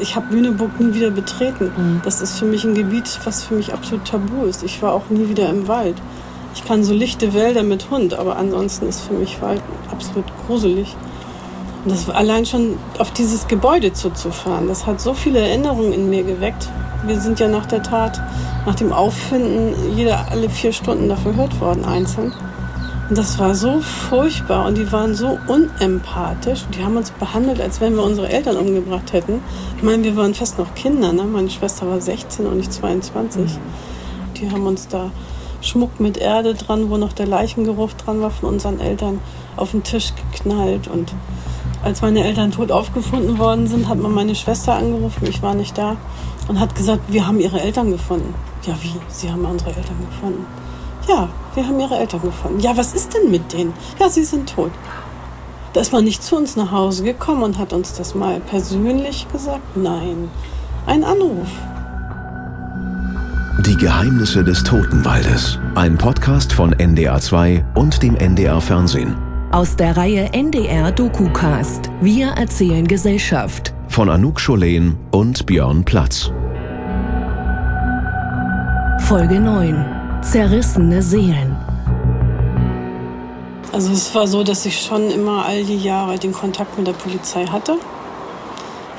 Ich habe Lüneburg nie wieder betreten. Mhm. Das ist für mich ein Gebiet, was für mich absolut tabu ist. Ich war auch nie wieder im Wald. Ich kann so lichte Wälder mit Hund, aber ansonsten ist für mich Wald absolut gruselig. Und das allein schon auf dieses Gebäude zuzufahren, das hat so viele Erinnerungen in mir geweckt. Wir sind ja nach der Tat, nach dem Auffinden, jeder alle vier Stunden da verhört worden, einzeln. Und das war so furchtbar und die waren so unempathisch. Die haben uns behandelt, als wenn wir unsere Eltern umgebracht hätten. Ich meine, wir waren fast noch Kinder. Ne? Meine Schwester war 16 und ich 22. Die haben uns da Schmuck mit Erde dran, wo noch der Leichengeruch dran war von unseren Eltern, auf den Tisch geknallt. Und als meine Eltern tot aufgefunden worden sind, hat man meine Schwester angerufen, ich war nicht da, und hat gesagt, wir haben ihre Eltern gefunden. Ja, wie? Sie haben unsere Eltern gefunden. Ja, wir haben ihre Eltern gefunden. Ja, was ist denn mit denen? Ja, sie sind tot. Da ist man nicht zu uns nach Hause gekommen und hat uns das mal persönlich gesagt. Nein, ein Anruf. Die Geheimnisse des Totenwaldes. Ein Podcast von NDR2 und dem NDR Fernsehen. Aus der Reihe NDR DokuCast. Wir erzählen Gesellschaft. Von Anouk Scholen und Björn Platz. Folge 9. Zerrissene Seelen. Also es war so, dass ich schon immer all die Jahre den Kontakt mit der Polizei hatte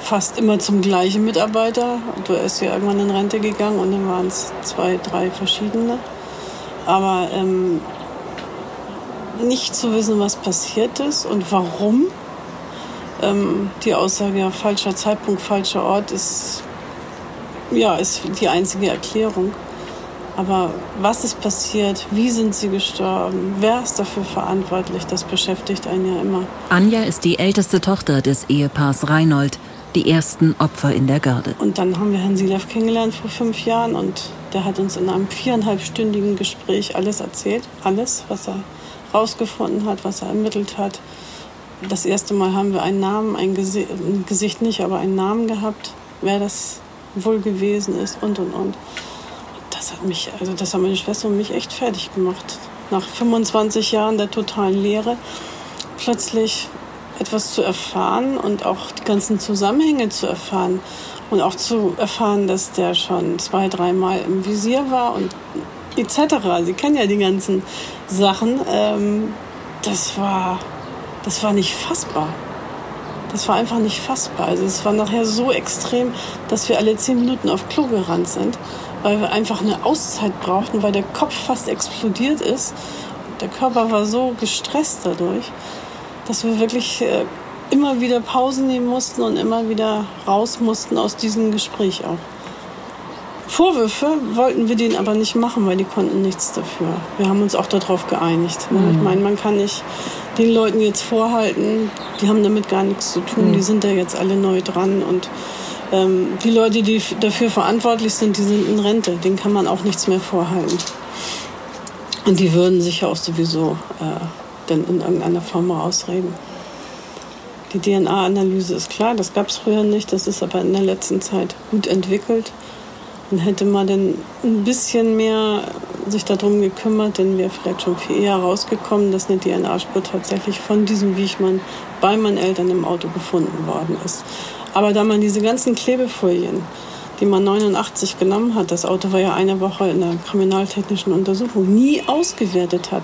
fast immer zum gleichen Mitarbeiter. Du ist ja irgendwann in Rente gegangen und dann waren es zwei, drei verschiedene. Aber ähm, nicht zu wissen, was passiert ist und warum. Ähm, die Aussage, ja, falscher Zeitpunkt, falscher Ort, ist, ja, ist die einzige Erklärung. Aber was ist passiert? Wie sind sie gestorben? Wer ist dafür verantwortlich? Das beschäftigt einen ja immer. Anja ist die älteste Tochter des Ehepaars Reinhold die ersten Opfer in der Garde. Und dann haben wir Herrn Silev kennengelernt vor fünf Jahren und der hat uns in einem viereinhalbstündigen Gespräch alles erzählt. Alles, was er rausgefunden hat, was er ermittelt hat. Das erste Mal haben wir einen Namen, ein, Gesi ein Gesicht nicht, aber einen Namen gehabt, wer das wohl gewesen ist und und und. Das hat mich, also das hat meine Schwester und mich echt fertig gemacht. Nach 25 Jahren der totalen Lehre plötzlich etwas zu erfahren und auch die ganzen Zusammenhänge zu erfahren und auch zu erfahren, dass der schon zwei, dreimal im Visier war und etc. Sie kennen ja die ganzen Sachen. Ähm, das war, das war nicht fassbar. Das war einfach nicht fassbar. Also es war nachher so extrem, dass wir alle zehn Minuten auf Klo gerannt sind, weil wir einfach eine Auszeit brauchten, weil der Kopf fast explodiert ist. Der Körper war so gestresst dadurch dass wir wirklich äh, immer wieder Pausen nehmen mussten und immer wieder raus mussten aus diesem Gespräch auch. Vorwürfe wollten wir denen aber nicht machen, weil die konnten nichts dafür. Wir haben uns auch darauf geeinigt. Ne? Mhm. Ich meine, man kann nicht den Leuten jetzt vorhalten, die haben damit gar nichts zu tun, mhm. die sind da jetzt alle neu dran und ähm, die Leute, die dafür verantwortlich sind, die sind in Rente, denen kann man auch nichts mehr vorhalten. Und die würden sich ja auch sowieso äh, denn in irgendeiner Form ausreden. Die DNA-Analyse ist klar, das gab es früher nicht, das ist aber in der letzten Zeit gut entwickelt. Und hätte man denn ein bisschen mehr sich darum gekümmert, dann wäre vielleicht schon viel eher rausgekommen, dass eine DNA-Spur tatsächlich von diesem Wiechmann bei meinen Eltern im Auto gefunden worden ist. Aber da man diese ganzen Klebefolien, die man 89 genommen hat, das Auto war ja eine Woche in der kriminaltechnischen Untersuchung, nie ausgewertet hat,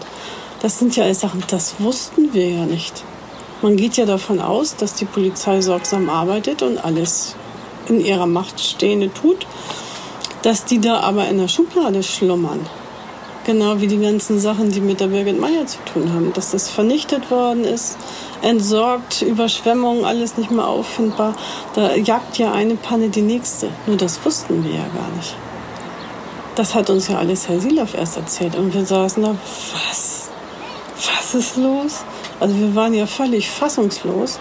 das sind ja Sachen, das wussten wir ja nicht. Man geht ja davon aus, dass die Polizei sorgsam arbeitet und alles in ihrer Macht Stehende tut, dass die da aber in der Schublade schlummern. Genau wie die ganzen Sachen, die mit der Birgit Meyer zu tun haben. Dass das vernichtet worden ist, entsorgt, Überschwemmungen, alles nicht mehr auffindbar. Da jagt ja eine Panne die nächste. Nur das wussten wir ja gar nicht. Das hat uns ja alles Herr Silov erst erzählt. Und wir saßen da, was? was ist los? Also wir waren ja völlig fassungslos,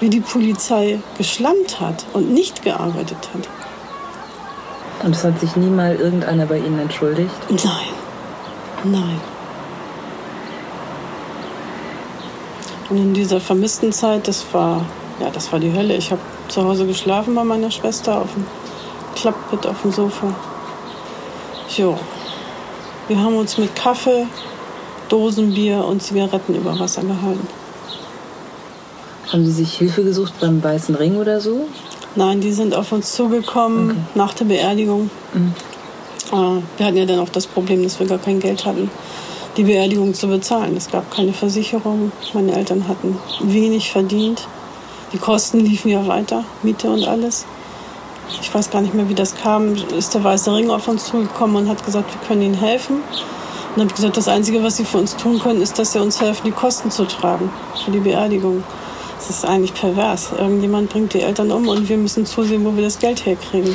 wie die Polizei geschlammt hat und nicht gearbeitet hat. Und es hat sich nie mal irgendeiner bei Ihnen entschuldigt? Nein, nein. Und in dieser vermissten Zeit, das war, ja, das war die Hölle. Ich habe zu Hause geschlafen bei meiner Schwester auf dem Klappbett auf dem Sofa. Jo. Wir haben uns mit Kaffee Dosenbier und Zigaretten über Wasser gehalten. Haben Sie sich Hilfe gesucht beim Weißen Ring oder so? Nein, die sind auf uns zugekommen okay. nach der Beerdigung. Mhm. Wir hatten ja dann auch das Problem, dass wir gar kein Geld hatten, die Beerdigung zu bezahlen. Es gab keine Versicherung. Meine Eltern hatten wenig verdient. Die Kosten liefen ja weiter, Miete und alles. Ich weiß gar nicht mehr, wie das kam. Ist der Weiße Ring auf uns zugekommen und hat gesagt, wir können ihnen helfen. Und habe gesagt, das Einzige, was sie für uns tun können, ist, dass sie uns helfen, die Kosten zu tragen für die Beerdigung. Das ist eigentlich pervers. Irgendjemand bringt die Eltern um und wir müssen zusehen, wo wir das Geld herkriegen.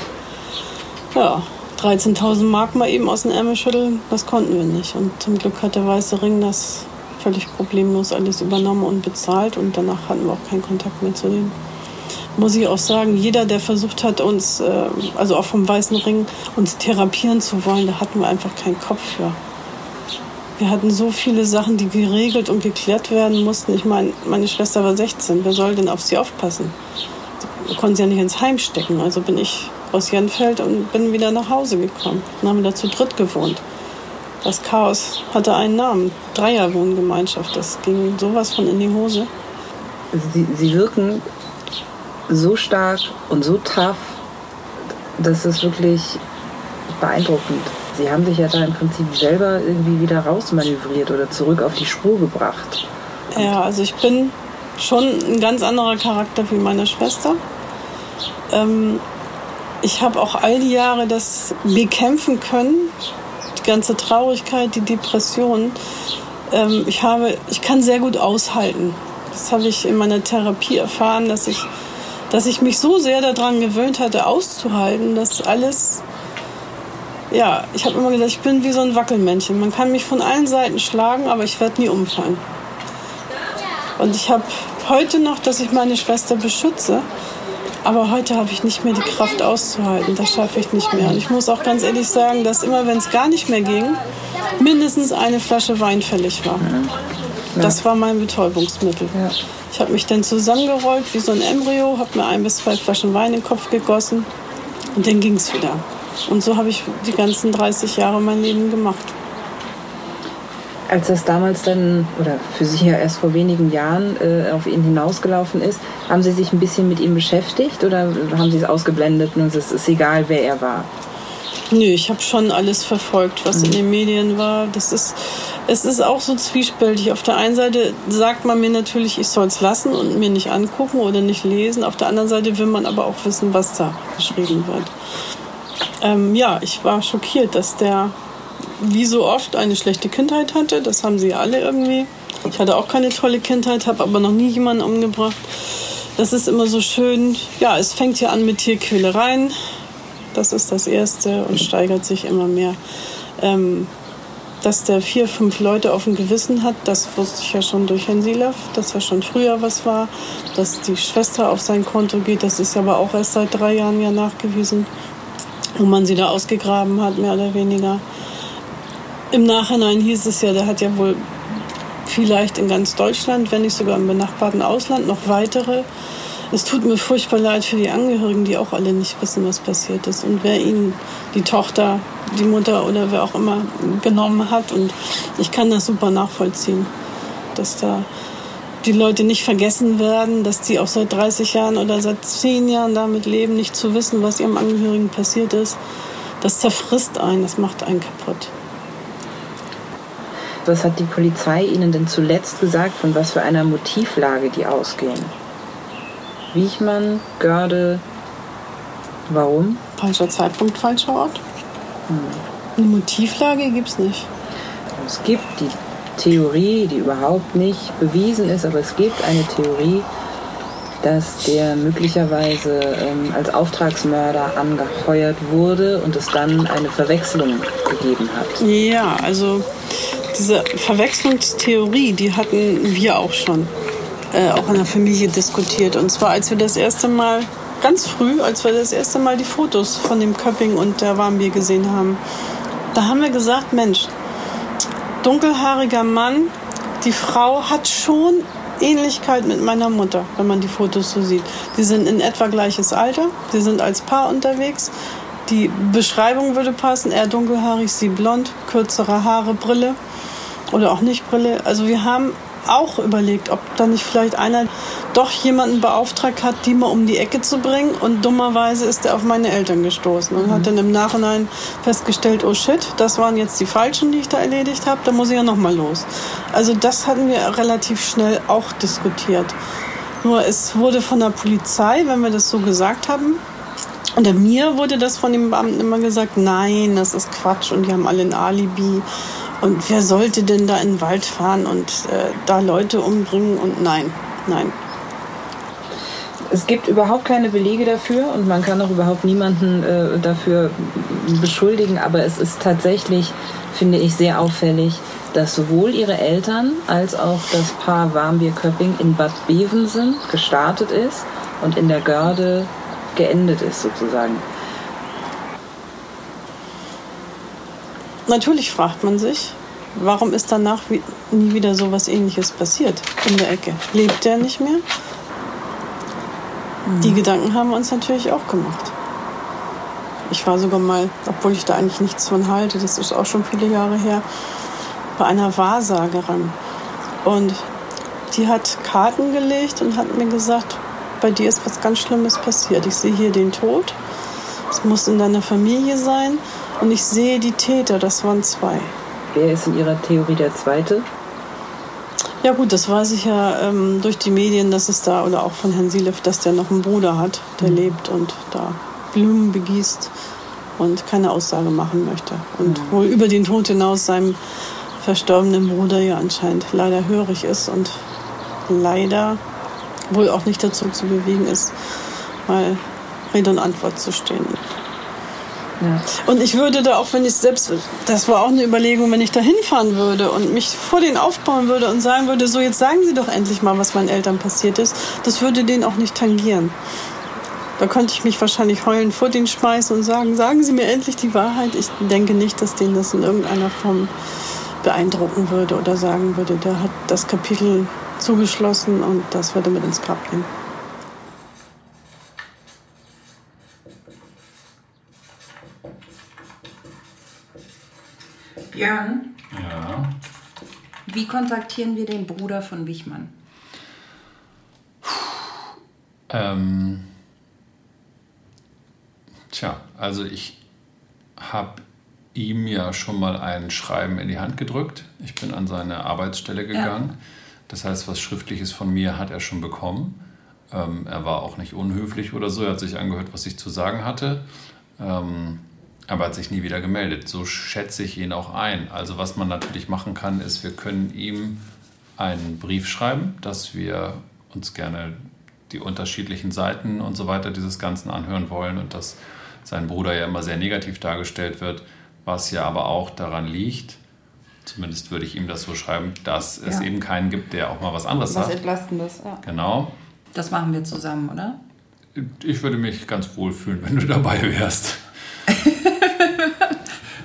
Ja, 13.000 Mark mal eben aus dem Ärmel schütteln, das konnten wir nicht. Und zum Glück hat der Weiße Ring das völlig problemlos alles übernommen und bezahlt und danach hatten wir auch keinen Kontakt mehr zu denen. Muss ich auch sagen, jeder, der versucht hat, uns, äh, also auch vom Weißen Ring, uns therapieren zu wollen, da hatten wir einfach keinen Kopf für. Wir hatten so viele Sachen, die geregelt und geklärt werden mussten. Ich meine, meine Schwester war 16. Wer soll denn auf sie aufpassen? Wir konnten sie ja nicht ins Heim stecken. Also bin ich aus Jenfeld und bin wieder nach Hause gekommen. Dann haben da zu dritt gewohnt. Das Chaos hatte einen Namen. Dreierwohngemeinschaft. Das ging sowas von in die Hose. Sie, sie wirken so stark und so tough, das ist wirklich beeindruckend. Sie haben sich ja da im Prinzip selber irgendwie wieder rausmanövriert oder zurück auf die Spur gebracht. Ja, also ich bin schon ein ganz anderer Charakter wie meine Schwester. Ähm, ich habe auch all die Jahre das bekämpfen können, die ganze Traurigkeit, die Depression. Ähm, ich, habe, ich kann sehr gut aushalten. Das habe ich in meiner Therapie erfahren, dass ich, dass ich mich so sehr daran gewöhnt hatte, auszuhalten, dass alles ja, ich habe immer gesagt, ich bin wie so ein Wackelmännchen. Man kann mich von allen Seiten schlagen, aber ich werde nie umfallen. Und ich habe heute noch, dass ich meine Schwester beschütze. Aber heute habe ich nicht mehr die Kraft auszuhalten. Das schaffe ich nicht mehr. Und ich muss auch ganz ehrlich sagen, dass immer, wenn es gar nicht mehr ging, mindestens eine Flasche Wein fällig war. Das war mein Betäubungsmittel. Ich habe mich dann zusammengerollt wie so ein Embryo, habe mir ein bis zwei Flaschen Wein in den Kopf gegossen und dann ging es wieder. Und so habe ich die ganzen 30 Jahre mein Leben gemacht. Als das damals dann, oder für Sie ja erst vor wenigen Jahren äh, auf ihn hinausgelaufen ist, haben Sie sich ein bisschen mit ihm beschäftigt oder haben Sie es ausgeblendet und es ist egal, wer er war? Nö, ich habe schon alles verfolgt, was mhm. in den Medien war. Das ist, es ist auch so zwiespältig. Auf der einen Seite sagt man mir natürlich, ich soll es lassen und mir nicht angucken oder nicht lesen. Auf der anderen Seite will man aber auch wissen, was da geschrieben wird ähm, ja, ich war schockiert, dass der wie so oft eine schlechte Kindheit hatte. Das haben sie alle irgendwie. Ich hatte auch keine tolle Kindheit, habe aber noch nie jemanden umgebracht. Das ist immer so schön. Ja, es fängt ja an mit Tierquälereien. Das ist das Erste und steigert sich immer mehr. Ähm, dass der vier, fünf Leute auf dem Gewissen hat, das wusste ich ja schon durch Herrn Silaf, dass er schon früher was war. Dass die Schwester auf sein Konto geht, das ist aber auch erst seit drei Jahren ja nachgewiesen wo man sie da ausgegraben hat, mehr oder weniger. Im Nachhinein hieß es ja, der hat ja wohl vielleicht in ganz Deutschland, wenn nicht sogar im benachbarten Ausland, noch weitere. Es tut mir furchtbar leid für die Angehörigen, die auch alle nicht wissen, was passiert ist und wer ihnen die Tochter, die Mutter oder wer auch immer genommen hat. Und ich kann das super nachvollziehen, dass da die Leute nicht vergessen werden, dass die auch seit 30 Jahren oder seit 10 Jahren damit leben, nicht zu wissen, was ihrem Angehörigen passiert ist. Das zerfrisst einen, das macht einen kaputt. Was hat die Polizei Ihnen denn zuletzt gesagt, von was für einer Motivlage die ausgehen? Wiechmann, Görde, warum? Falscher Zeitpunkt, falscher Ort. Hm. Eine Motivlage gibt es nicht. Es gibt die Theorie, die überhaupt nicht bewiesen ist, aber es gibt eine Theorie, dass der möglicherweise ähm, als Auftragsmörder angeheuert wurde und es dann eine Verwechslung gegeben hat. Ja, also diese Verwechslungstheorie, die hatten wir auch schon, äh, auch in der Familie diskutiert. Und zwar, als wir das erste Mal, ganz früh, als wir das erste Mal die Fotos von dem Köpping und der Warmbier gesehen haben, da haben wir gesagt, Mensch, dunkelhaariger Mann. Die Frau hat schon Ähnlichkeit mit meiner Mutter, wenn man die Fotos so sieht. Die sind in etwa gleiches Alter, sie sind als Paar unterwegs. Die Beschreibung würde passen, er dunkelhaarig, sie blond, kürzere Haare, Brille oder auch nicht Brille. Also wir haben auch überlegt, ob da nicht vielleicht einer doch jemanden beauftragt hat, die mal um die Ecke zu bringen. Und dummerweise ist er auf meine Eltern gestoßen und mhm. hat dann im Nachhinein festgestellt, oh shit, das waren jetzt die Falschen, die ich da erledigt habe, da muss ich ja nochmal los. Also das hatten wir relativ schnell auch diskutiert. Nur es wurde von der Polizei, wenn wir das so gesagt haben, und mir wurde das von den Beamten immer gesagt, nein, das ist Quatsch und die haben alle ein Alibi. Und wer sollte denn da in den Wald fahren und äh, da Leute umbringen? Und nein, nein. Es gibt überhaupt keine Belege dafür und man kann auch überhaupt niemanden äh, dafür beschuldigen, aber es ist tatsächlich, finde ich, sehr auffällig, dass sowohl ihre Eltern als auch das Paar Warmbier-Köpping in Bad Bevensen gestartet ist und in der Görde geendet ist sozusagen. Natürlich fragt man sich, warum ist danach nie wieder so was ähnliches passiert in der Ecke? Lebt der nicht mehr? Die mhm. Gedanken haben wir uns natürlich auch gemacht. Ich war sogar mal, obwohl ich da eigentlich nichts von halte, das ist auch schon viele Jahre her, bei einer Wahrsagerin. Und die hat Karten gelegt und hat mir gesagt, bei dir ist was ganz Schlimmes passiert. Ich sehe hier den Tod. Es muss in deiner Familie sein. Und ich sehe die Täter, das waren zwei. Wer ist in Ihrer Theorie der Zweite? Ja gut, das weiß ich ja ähm, durch die Medien, dass es da, oder auch von Herrn Silev, dass der noch einen Bruder hat, der mhm. lebt und da Blumen begießt und keine Aussage machen möchte. Und mhm. wohl über den Tod hinaus seinem verstorbenen Bruder ja anscheinend leider hörig ist und leider wohl auch nicht dazu zu bewegen ist, mal Rede und Antwort zu stehen. Und ich würde da auch, wenn ich selbst, das war auch eine Überlegung, wenn ich da hinfahren würde und mich vor denen aufbauen würde und sagen würde, so jetzt sagen Sie doch endlich mal, was meinen Eltern passiert ist, das würde denen auch nicht tangieren. Da könnte ich mich wahrscheinlich heulend vor denen schmeißen und sagen, sagen Sie mir endlich die Wahrheit. Ich denke nicht, dass denen das in irgendeiner Form beeindrucken würde oder sagen würde, der hat das Kapitel zugeschlossen und das würde mit ins Grab gehen. Björn? Ja. Wie kontaktieren wir den Bruder von Wichmann? Ähm, tja, also ich habe ihm ja schon mal ein Schreiben in die Hand gedrückt. Ich bin an seine Arbeitsstelle gegangen. Ja. Das heißt, was Schriftliches von mir hat er schon bekommen. Ähm, er war auch nicht unhöflich oder so. Er hat sich angehört, was ich zu sagen hatte. Ähm, aber hat sich nie wieder gemeldet. So schätze ich ihn auch ein. Also was man natürlich machen kann, ist, wir können ihm einen Brief schreiben, dass wir uns gerne die unterschiedlichen Seiten und so weiter dieses Ganzen anhören wollen und dass sein Bruder ja immer sehr negativ dargestellt wird was ja aber auch daran liegt, zumindest würde ich ihm das so schreiben, dass es ja. eben keinen gibt, der auch mal was anderes was sagt. Was Entlastendes, ja. Genau. Das machen wir zusammen, oder? Ich würde mich ganz wohl fühlen, wenn du dabei wärst.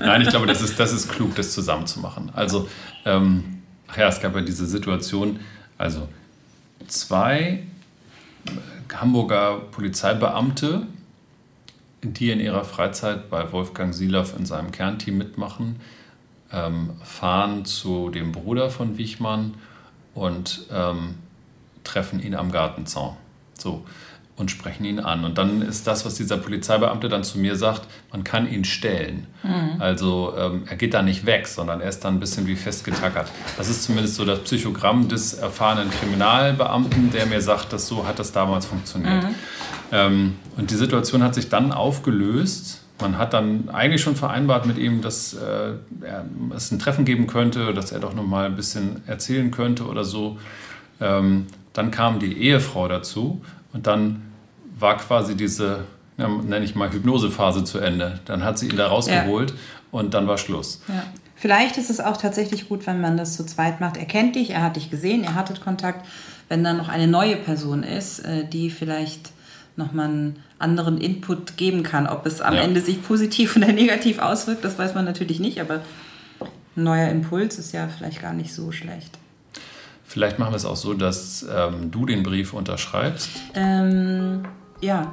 Nein, ich glaube, das ist, das ist klug, das zusammen zu machen. Also, ähm, ach ja, es gab ja diese Situation, also zwei Hamburger Polizeibeamte die in ihrer Freizeit bei Wolfgang Silaff in seinem Kernteam mitmachen, ähm, fahren zu dem Bruder von Wichmann und ähm, treffen ihn am Gartenzaun. So und sprechen ihn an. Und dann ist das, was dieser Polizeibeamte dann zu mir sagt, man kann ihn stellen. Mhm. Also ähm, er geht da nicht weg, sondern er ist dann ein bisschen wie festgetackert. Das ist zumindest so das Psychogramm des erfahrenen Kriminalbeamten, der mir sagt, dass so hat das damals funktioniert. Mhm. Ähm, und die Situation hat sich dann aufgelöst. Man hat dann eigentlich schon vereinbart mit ihm, dass äh, er, es ein Treffen geben könnte, dass er doch noch mal ein bisschen erzählen könnte oder so. Ähm, dann kam die Ehefrau dazu und dann war quasi diese, ja, nenne ich mal, Hypnosephase zu Ende. Dann hat sie ihn da rausgeholt ja. und dann war Schluss. Ja. Vielleicht ist es auch tatsächlich gut, wenn man das zu zweit macht. Er kennt dich, er hat dich gesehen, er hattet Kontakt. Wenn dann noch eine neue Person ist, äh, die vielleicht nochmal einen anderen Input geben kann. Ob es am ja. Ende sich positiv oder negativ auswirkt, das weiß man natürlich nicht, aber ein neuer Impuls ist ja vielleicht gar nicht so schlecht. Vielleicht machen wir es auch so, dass ähm, du den Brief unterschreibst. Ähm, ja.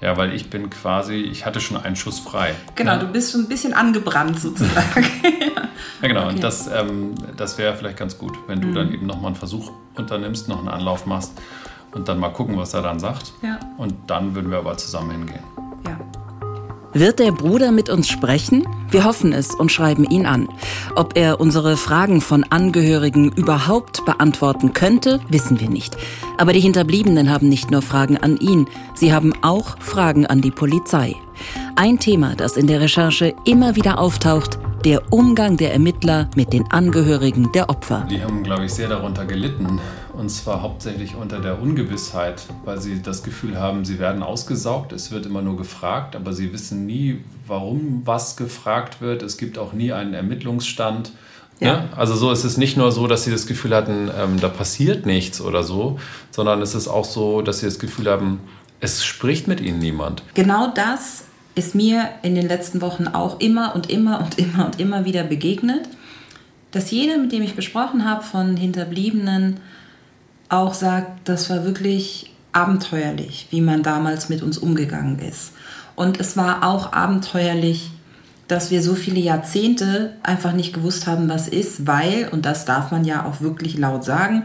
Ja, weil ich bin quasi, ich hatte schon einen Schuss frei. Genau, ja. du bist schon ein bisschen angebrannt sozusagen. Ja, genau. Okay. Und das, ähm, das wäre vielleicht ganz gut, wenn du dann eben nochmal einen Versuch unternimmst, noch einen Anlauf machst und dann mal gucken, was er dann sagt. Ja. Und dann würden wir aber zusammen hingehen. Wird der Bruder mit uns sprechen? Wir hoffen es und schreiben ihn an. Ob er unsere Fragen von Angehörigen überhaupt beantworten könnte, wissen wir nicht. Aber die Hinterbliebenen haben nicht nur Fragen an ihn, sie haben auch Fragen an die Polizei. Ein Thema, das in der Recherche immer wieder auftaucht, der Umgang der Ermittler mit den Angehörigen der Opfer. Die haben, glaube ich, sehr darunter gelitten. Und zwar hauptsächlich unter der Ungewissheit, weil sie das Gefühl haben, sie werden ausgesaugt. Es wird immer nur gefragt, aber sie wissen nie, warum was gefragt wird. Es gibt auch nie einen Ermittlungsstand. Ja. Ne? Also so ist es nicht nur so, dass sie das Gefühl hatten, ähm, da passiert nichts oder so, sondern es ist auch so, dass sie das Gefühl haben, es spricht mit ihnen niemand. Genau das ist mir in den letzten Wochen auch immer und immer und immer und immer wieder begegnet, dass jeder, mit dem ich gesprochen habe von Hinterbliebenen, auch sagt, das war wirklich abenteuerlich, wie man damals mit uns umgegangen ist. Und es war auch abenteuerlich, dass wir so viele Jahrzehnte einfach nicht gewusst haben, was ist, weil, und das darf man ja auch wirklich laut sagen,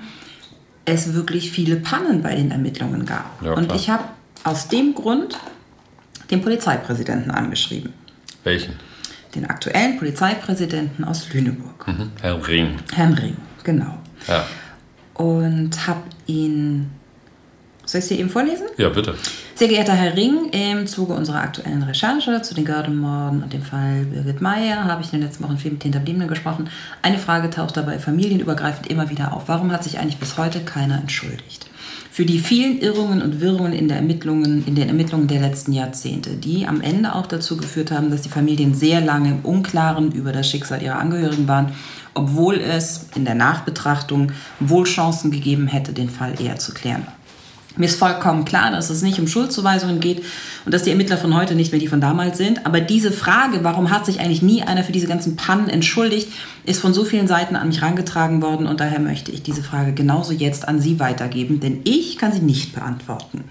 es wirklich viele Pannen bei den Ermittlungen gab. Ja, und ich habe aus dem Grund den Polizeipräsidenten angeschrieben. Welchen? Den aktuellen Polizeipräsidenten aus Lüneburg, Mhm. Herr Ring. Herrn Ring, genau. Ja. Und habe ihn. Soll ich sie eben vorlesen? ja, bitte. Sehr geehrter Herr Ring, im Zuge unserer aktuellen Recherche zu den Gördemorden und dem Fall Birgit Meyer habe ich in den letzten Wochen viel mit Hinterbliebenen gesprochen. Eine Frage taucht dabei familienübergreifend immer wieder auf. Warum hat sich eigentlich bis heute keiner entschuldigt? Für die vielen Irrungen und Wirrungen in, der Ermittlungen, in den Ermittlungen der letzten Jahrzehnte, die am Ende auch dazu geführt haben, dass die Familien sehr lange im Unklaren über das Schicksal ihrer Angehörigen waren, obwohl es in der Nachbetrachtung wohl Chancen gegeben hätte, den Fall eher zu klären. Mir ist vollkommen klar, dass es nicht um Schuldzuweisungen geht und dass die Ermittler von heute nicht mehr die von damals sind. Aber diese Frage, warum hat sich eigentlich nie einer für diese ganzen Pannen entschuldigt, ist von so vielen Seiten an mich herangetragen worden und daher möchte ich diese Frage genauso jetzt an Sie weitergeben, denn ich kann sie nicht beantworten.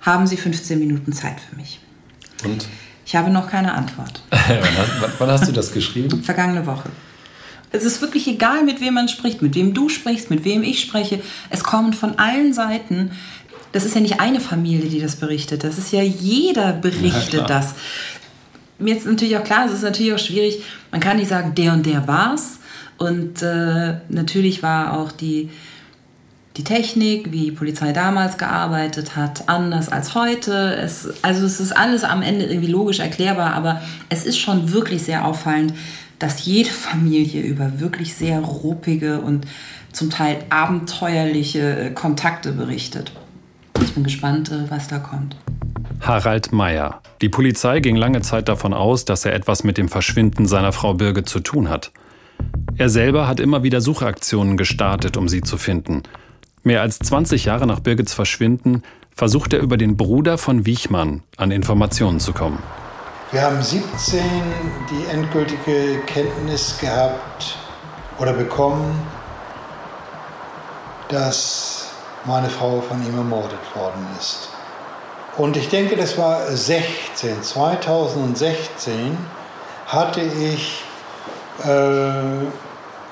Haben Sie 15 Minuten Zeit für mich? Und Ich habe noch keine Antwort. wann, hast, wann hast du das geschrieben? Vergangene Woche. Es ist wirklich egal, mit wem man spricht, mit wem du sprichst, mit wem ich spreche. Es kommen von allen Seiten. Das ist ja nicht eine Familie, die das berichtet. Das ist ja jeder berichtet Ja, das. Mir ist natürlich auch klar, es ist natürlich auch schwierig. Man kann nicht sagen, der und der war's. Und äh, natürlich war auch die, die Technik, wie die Polizei damals gearbeitet hat, anders als heute. Es, also es ist alles am Ende irgendwie logisch erklärbar, aber es ist schon wirklich sehr auffallend, dass jede Familie über wirklich sehr ruppige und zum Teil abenteuerliche äh, Kontakte berichtet. Ich bin gespannt, äh, was da kommt. Harald Meyer. Die Polizei ging lange Zeit davon aus, dass er etwas mit dem Verschwinden seiner Frau Birgit zu tun hat. Er selber hat immer wieder Suchaktionen gestartet, um sie zu finden. Mehr als 20 Jahre nach Birgits Verschwinden versucht er über den Bruder von Wiechmann an Informationen zu kommen. Wir haben 17 die endgültige Kenntnis gehabt oder bekommen, dass meine Frau von ihm ermordet worden ist. Und ich denke, das war 16, 2016 hatte ich äh,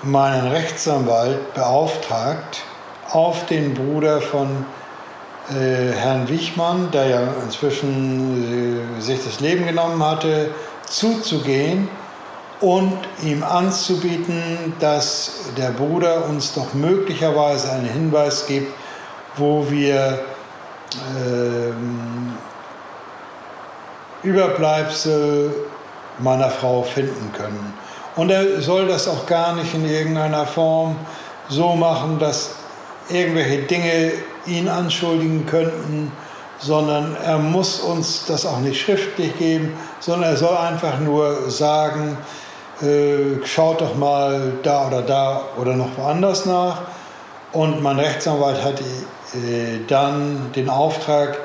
meinen Rechtsanwalt beauftragt, auf den Bruder von Herrn Wichmann, der ja inzwischen äh, sich das Leben genommen hatte, zuzugehen und ihm anzubieten, dass der Bruder uns doch möglicherweise einen Hinweis gibt, wo wir ähm, Überbleibsel meiner Frau finden können. Und er soll das auch gar nicht in irgendeiner Form so machen, dass irgendwelche Dinge ihn anschuldigen könnten, sondern er muss uns das auch nicht schriftlich geben, sondern er soll einfach nur sagen, äh, schaut doch mal da oder da oder noch woanders nach. Und mein Rechtsanwalt hat äh, dann den Auftrag,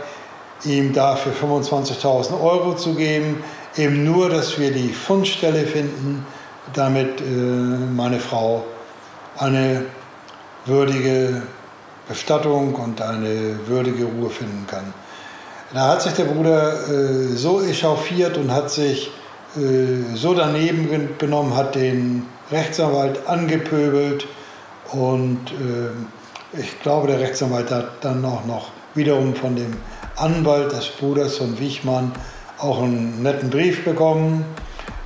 ihm dafür 25.000 Euro zu geben, eben nur, dass wir die Fundstelle finden, damit äh, meine Frau eine würdige Bestattung und eine würdige Ruhe finden kann. Da hat sich der Bruder äh, so echauffiert und hat sich äh, so daneben benommen, hat den Rechtsanwalt angepöbelt und äh, ich glaube, der Rechtsanwalt hat dann auch noch wiederum von dem Anwalt des Bruders von Wichmann auch einen netten Brief bekommen,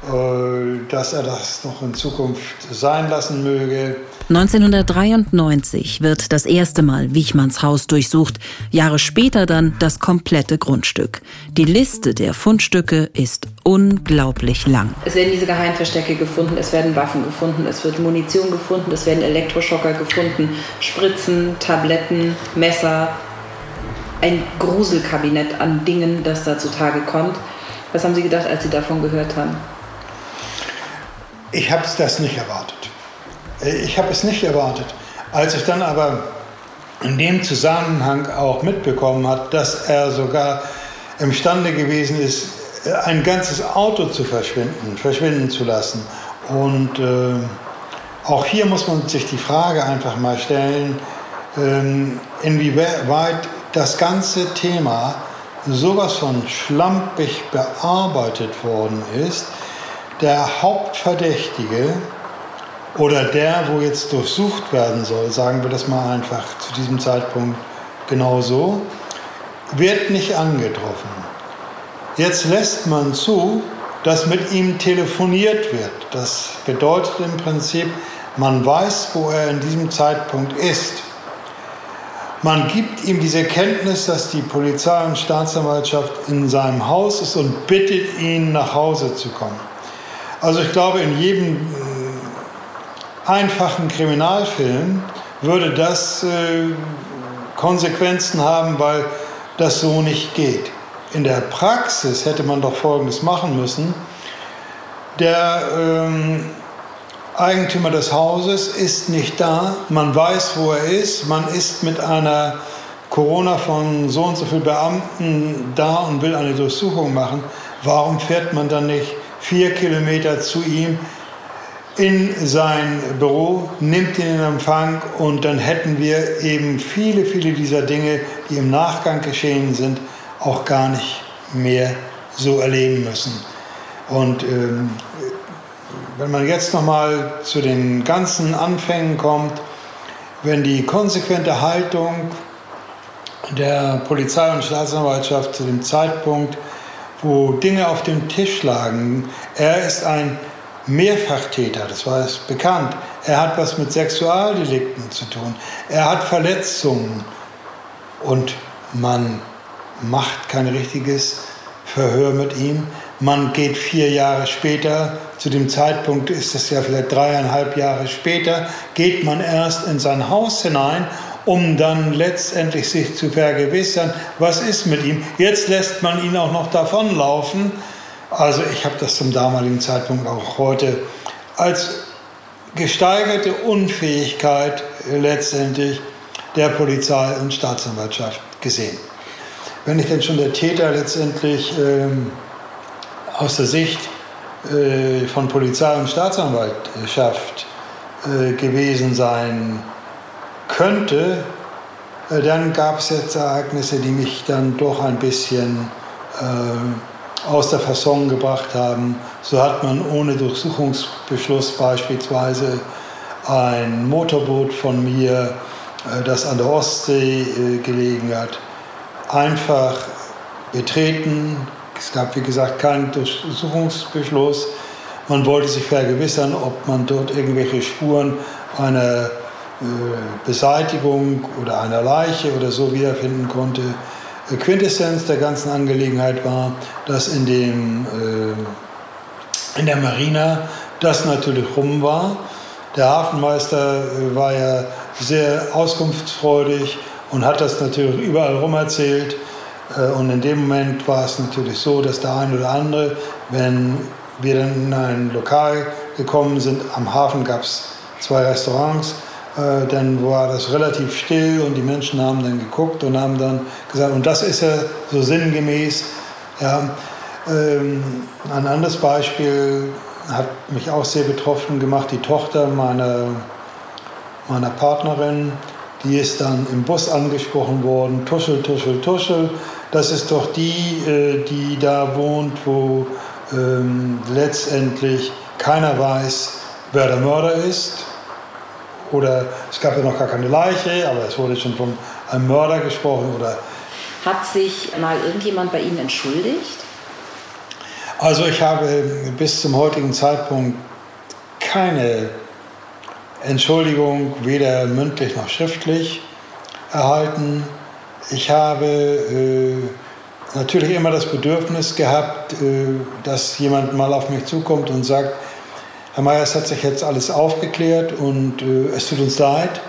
äh, dass er das noch in Zukunft sein lassen möge. 1993 wird das erste Mal Wichmanns Haus durchsucht, Jahre später dann das komplette Grundstück. Die Liste der Fundstücke ist unglaublich lang. Es werden diese Geheimverstecke gefunden, es werden Waffen gefunden, es wird Munition gefunden, es werden Elektroschocker gefunden, Spritzen, Tabletten, Messer, ein Gruselkabinett an Dingen, das da zutage kommt. Was haben Sie gedacht, als Sie davon gehört haben? Ich habe das nicht erwartet. Ich habe es nicht erwartet. Als ich dann aber in dem Zusammenhang auch mitbekommen habe, dass er sogar imstande gewesen ist, ein ganzes Auto zu verschwinden, verschwinden zu lassen. Und äh, auch hier muss man sich die Frage einfach mal stellen, äh, inwieweit das ganze Thema sowas von schlampig bearbeitet worden ist. Der Hauptverdächtige oder der, wo jetzt durchsucht werden soll, sagen wir das mal einfach zu diesem Zeitpunkt genauso, wird nicht angetroffen. Jetzt lässt man zu, dass mit ihm telefoniert wird. Das bedeutet im Prinzip, man weiß, wo er in diesem Zeitpunkt ist. Man gibt ihm diese Kenntnis, dass die Polizei und Staatsanwaltschaft in seinem Haus ist und bittet ihn, nach Hause zu kommen. Also ich glaube, in jedem einfachen Kriminalfilm würde das äh, Konsequenzen haben, weil das so nicht geht. In der Praxis hätte man doch Folgendes machen müssen. Der ähm, Eigentümer des Hauses ist nicht da, man weiß, wo er ist, man ist mit einer Corona von so und so vielen Beamten da und will eine Durchsuchung machen. Warum fährt man dann nicht vier Kilometer zu ihm in sein Büro, nimmt ihn in Empfang und dann hätten wir eben viele, viele dieser Dinge, die im Nachgang geschehen sind, auch gar nicht mehr so erleben müssen. Und ähm, wenn man jetzt nochmal zu den ganzen Anfängen kommt, wenn die konsequente Haltung der Polizei und Staatsanwaltschaft zu dem Zeitpunkt, wo Dinge auf dem Tisch lagen, er ist ein Mehrfachtäter, das war es bekannt. Er hat was mit Sexualdelikten zu tun. Er hat Verletzungen und man macht kein richtiges Verhör mit ihm. Man geht vier Jahre später, zu dem Zeitpunkt ist es ja vielleicht dreieinhalb Jahre später, geht man erst in sein Haus hinein, um dann letztendlich sich zu vergewissern, was ist mit ihm. Jetzt lässt man ihn auch noch davonlaufen. Also ich habe das zum damaligen Zeitpunkt auch heute als gesteigerte Unfähigkeit letztendlich der Polizei und Staatsanwaltschaft gesehen. Wenn ich denn schon der Täter letztendlich ähm, aus der Sicht äh, von Polizei und Staatsanwaltschaft äh, gewesen sein könnte, äh, dann gab es jetzt Ereignisse, die mich dann doch ein bisschen äh, aus der Fasson gebracht haben. So hat man ohne Durchsuchungsbeschluss beispielsweise ein Motorboot von mir, äh, das an der Ostsee äh, gelegen hat, einfach betreten, es gab, wie gesagt, keinen Durchsuchungsbeschluss. Man wollte sich vergewissern, ob man dort irgendwelche Spuren einer äh, Beseitigung oder einer Leiche oder so wiederfinden konnte. Quintessenz der ganzen Angelegenheit war, dass in, dem, äh, in der Marina das natürlich rum war. Der Hafenmeister äh, war ja sehr auskunftsfreudig und hat das natürlich überall rum erzählt. Äh, und in dem Moment war es natürlich so, dass der eine oder andere, wenn wir dann in ein Lokal gekommen sind, am Hafen gab es zwei Restaurants, äh, dann war das relativ still und die Menschen haben dann geguckt und haben dann gesagt, und das ist ja so sinngemäß. Ja, ähm, ein anderes Beispiel hat mich auch sehr betroffen gemacht, die Tochter meiner, meiner Partnerin, die ist dann im Bus angesprochen worden, tuschel, tuschel, tuschel das ist doch die, äh, die da wohnt, wo ähm, letztendlich keiner weiß, wer der Mörder ist. Oder es gab ja noch gar keine Leiche, aber es wurde schon von einem Mörder gesprochen. Oder Hat sich mal irgendjemand bei Ihnen entschuldigt? also ich habe bis zum heutigen Zeitpunkt keine Entschuldigung, weder mündlich noch schriftlich, erhalten. Ich habe äh, natürlich immer das Bedürfnis gehabt, äh, dass jemand mal auf mich zukommt und sagt, Herr Mayer, es hat sich jetzt alles aufgeklärt und äh, es tut uns leid.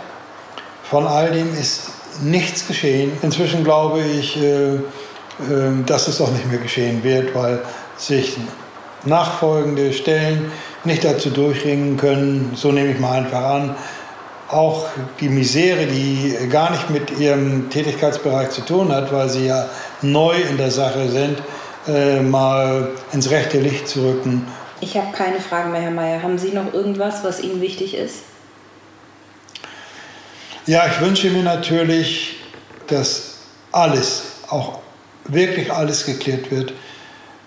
Von all dem ist nichts geschehen. Inzwischen glaube ich, äh, äh, dass es auch nicht mehr geschehen wird, weil sich nachfolgende Stellen nicht dazu durchringen können, so nehme ich mal einfach an, auch die Misere, die gar nicht mit ihrem Tätigkeitsbereich zu tun hat, weil sie ja neu in der Sache sind, äh, mal ins rechte Licht zu rücken. Ich habe keine Fragen mehr, Herr Mayer. Haben Sie noch irgendwas, was Ihnen wichtig ist? Ja, ich wünsche mir natürlich, dass alles, auch wirklich alles geklärt wird,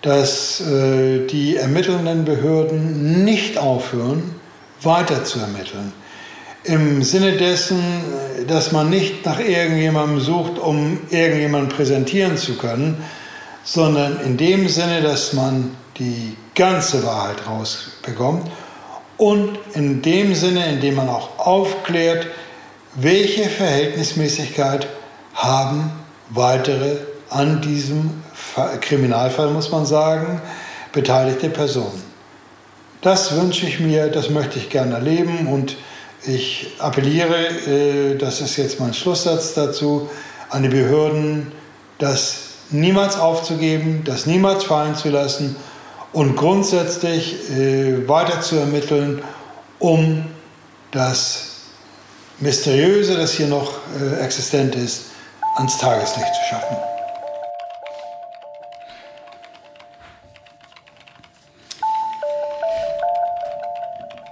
dass äh, die ermittelnden Behörden nicht aufhören, weiter zu ermitteln. Im Sinne dessen, dass man nicht nach irgendjemandem sucht, um irgendjemanden präsentieren zu können, sondern in dem Sinne, dass man die ganze Wahrheit rausbekommt und in dem Sinne, in dem man auch aufklärt, welche Verhältnismäßigkeit haben weitere an diesem Kriminalfall, muss man sagen, beteiligte Personen. Das wünsche ich mir, das möchte ich gerne erleben und ich appelliere, äh, das ist jetzt mein Schlusssatz dazu, an die Behörden, das niemals aufzugeben, das niemals fallen zu lassen und grundsätzlich äh, weiter zu ermitteln, um das Mysteriöse, das hier noch äh, existent ist, ans Tageslicht zu schaffen.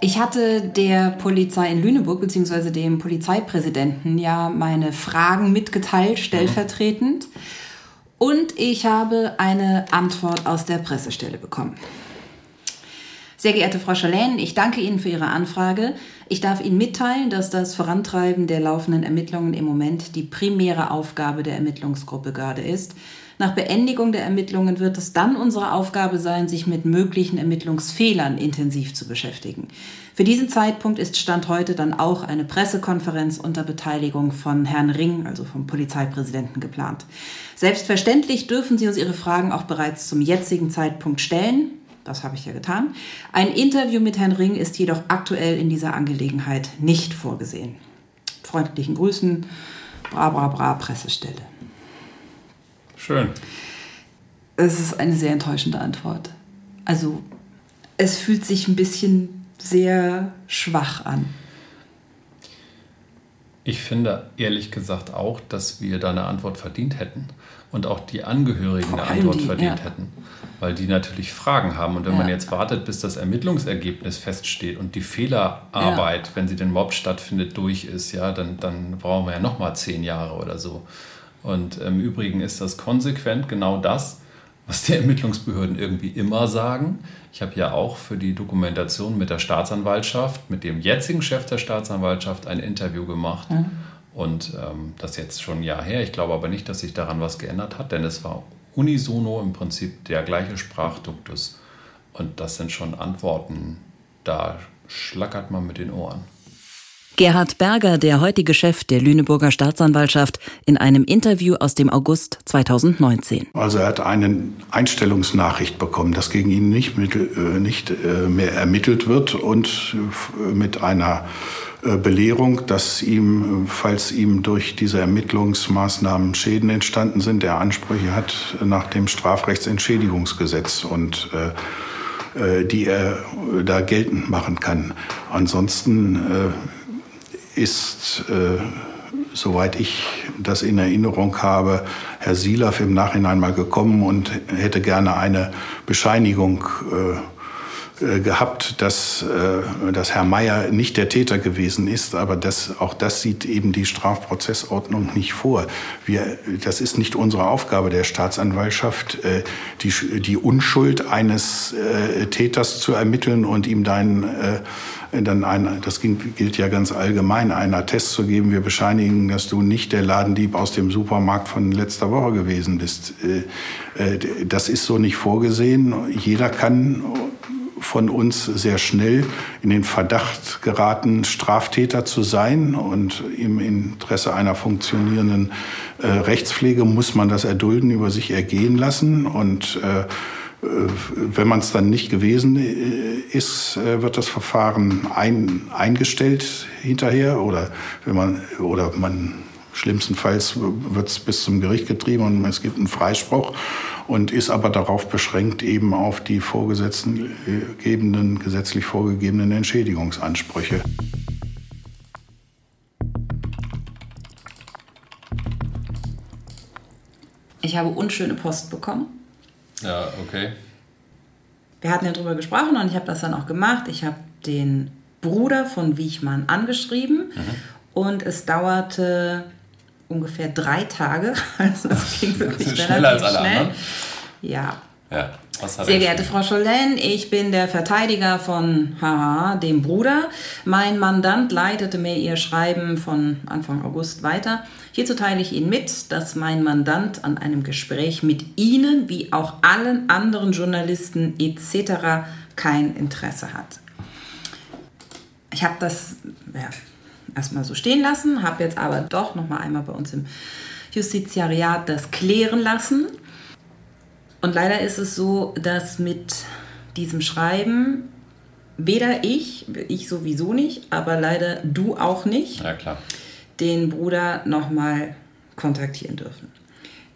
Ich hatte der Polizei in Lüneburg bzw. dem Polizeipräsidenten ja meine Fragen mitgeteilt, stellvertretend. Und ich habe eine Antwort aus der Pressestelle bekommen. Sehr geehrte Frau Schalän, ich danke Ihnen für Ihre Anfrage. Ich darf Ihnen mitteilen, dass das Vorantreiben der laufenden Ermittlungen im Moment die primäre Aufgabe der Ermittlungsgruppe gerade ist. Nach Beendigung der Ermittlungen wird es dann unsere Aufgabe sein, sich mit möglichen Ermittlungsfehlern intensiv zu beschäftigen. Für diesen Zeitpunkt ist Stand heute dann auch eine Pressekonferenz unter Beteiligung von Herrn Ring, also vom Polizeipräsidenten, geplant. Selbstverständlich dürfen Sie uns Ihre Fragen auch bereits zum jetzigen Zeitpunkt stellen. Das habe ich ja getan. Ein Interview mit Herrn Ring ist jedoch aktuell in dieser Angelegenheit nicht vorgesehen. Freundlichen Grüßen, bra bra bra Pressestelle. Schön. Es ist eine sehr enttäuschende Antwort. Also, es fühlt sich ein bisschen sehr schwach an. Ich finde ehrlich gesagt auch, dass wir da eine Antwort verdient hätten und auch die Angehörigen Vor eine Antwort die, verdient ja. hätten, weil die natürlich Fragen haben. Und wenn Ja. man jetzt wartet, bis das Ermittlungsergebnis feststeht und die Fehlerarbeit, wenn sie den Mob stattfindet, durch ist, ja, dann, dann brauchen wir ja noch mal zehn Jahre oder so. Und im Übrigen ist das konsequent genau das, was die Ermittlungsbehörden irgendwie immer sagen. Ich habe ja auch für die Dokumentation mit der Staatsanwaltschaft, mit dem jetzigen Chef der Staatsanwaltschaft, ein Interview gemacht. Und ähm, das ist jetzt schon ein Jahr her. Ich glaube aber nicht, dass sich daran was geändert hat, denn es war unisono im Prinzip der gleiche Sprachduktus. Und das sind schon Antworten, da schlackert man mit den Ohren. Gerhard Berger, der heutige Chef der Lüneburger Staatsanwaltschaft, in einem Interview aus dem August 2019. Also er hat eine Einstellungsnachricht bekommen, dass gegen ihn nicht, mittel, äh, nicht äh, mehr ermittelt wird und äh, mit einer Belehrung, dass ihm, falls ihm durch diese Ermittlungsmaßnahmen Schäden entstanden sind, er Ansprüche hat nach dem Strafrechtsentschädigungsgesetz und die er da geltend machen kann. Ansonsten ist, äh, soweit ich das in Erinnerung habe, Herr Silaff im Nachhinein mal gekommen und hätte gerne eine Bescheinigung äh, gehabt, dass, äh, dass Herr Mayer nicht der Täter gewesen ist, aber das, auch das sieht eben die Strafprozessordnung nicht vor. Wir, das ist nicht unsere Aufgabe der Staatsanwaltschaft, äh, die, die Unschuld eines Täters zu ermitteln und ihm dann, dann ein, das gilt ja ganz allgemein, einen Attest zu geben, wir bescheinigen, dass du nicht der Ladendieb aus dem Supermarkt von letzter Woche gewesen bist. Das ist so nicht vorgesehen. Jeder kann von uns sehr schnell in den Verdacht geraten, Straftäter zu sein. Und im Interesse einer funktionierenden äh, Rechtspflege muss man das Erdulden über sich ergehen lassen. Und äh, äh wenn man es dann nicht gewesen äh, ist, äh, wird das Verfahren ein, eingestellt hinterher oder wenn man oder man schlimmstenfalls wird es bis zum Gericht getrieben und es gibt einen Freispruch und ist aber darauf beschränkt eben auf die vorgesetzten, gesetzlich vorgegebenen Entschädigungsansprüche. Ich habe unschöne Post bekommen. Ja, okay. Wir hatten ja drüber gesprochen und ich habe das dann auch gemacht. Ich habe den Bruder von Wiechmann angeschrieben mhm. und es dauerte ungefähr drei Tage. Also das ging wirklich das schneller als alle schnell. Anderen. Ja. ja. Sehr geehrte Frau Schollen, ich bin der Verteidiger von Haha, dem Bruder. Mein Mandant leitete mir Ihr Schreiben von Anfang August weiter. Hierzu teile ich Ihnen mit, dass mein Mandant an einem Gespräch mit Ihnen wie auch allen anderen Journalisten etc. kein Interesse hat. Ich habe das ja, erstmal so stehen lassen, habe jetzt aber doch noch mal einmal bei uns im Justiziariat das klären lassen. Und leider ist es so, dass mit diesem Schreiben weder ich, ich sowieso nicht, aber leider du auch nicht, ja, klar. den Bruder nochmal kontaktieren dürfen.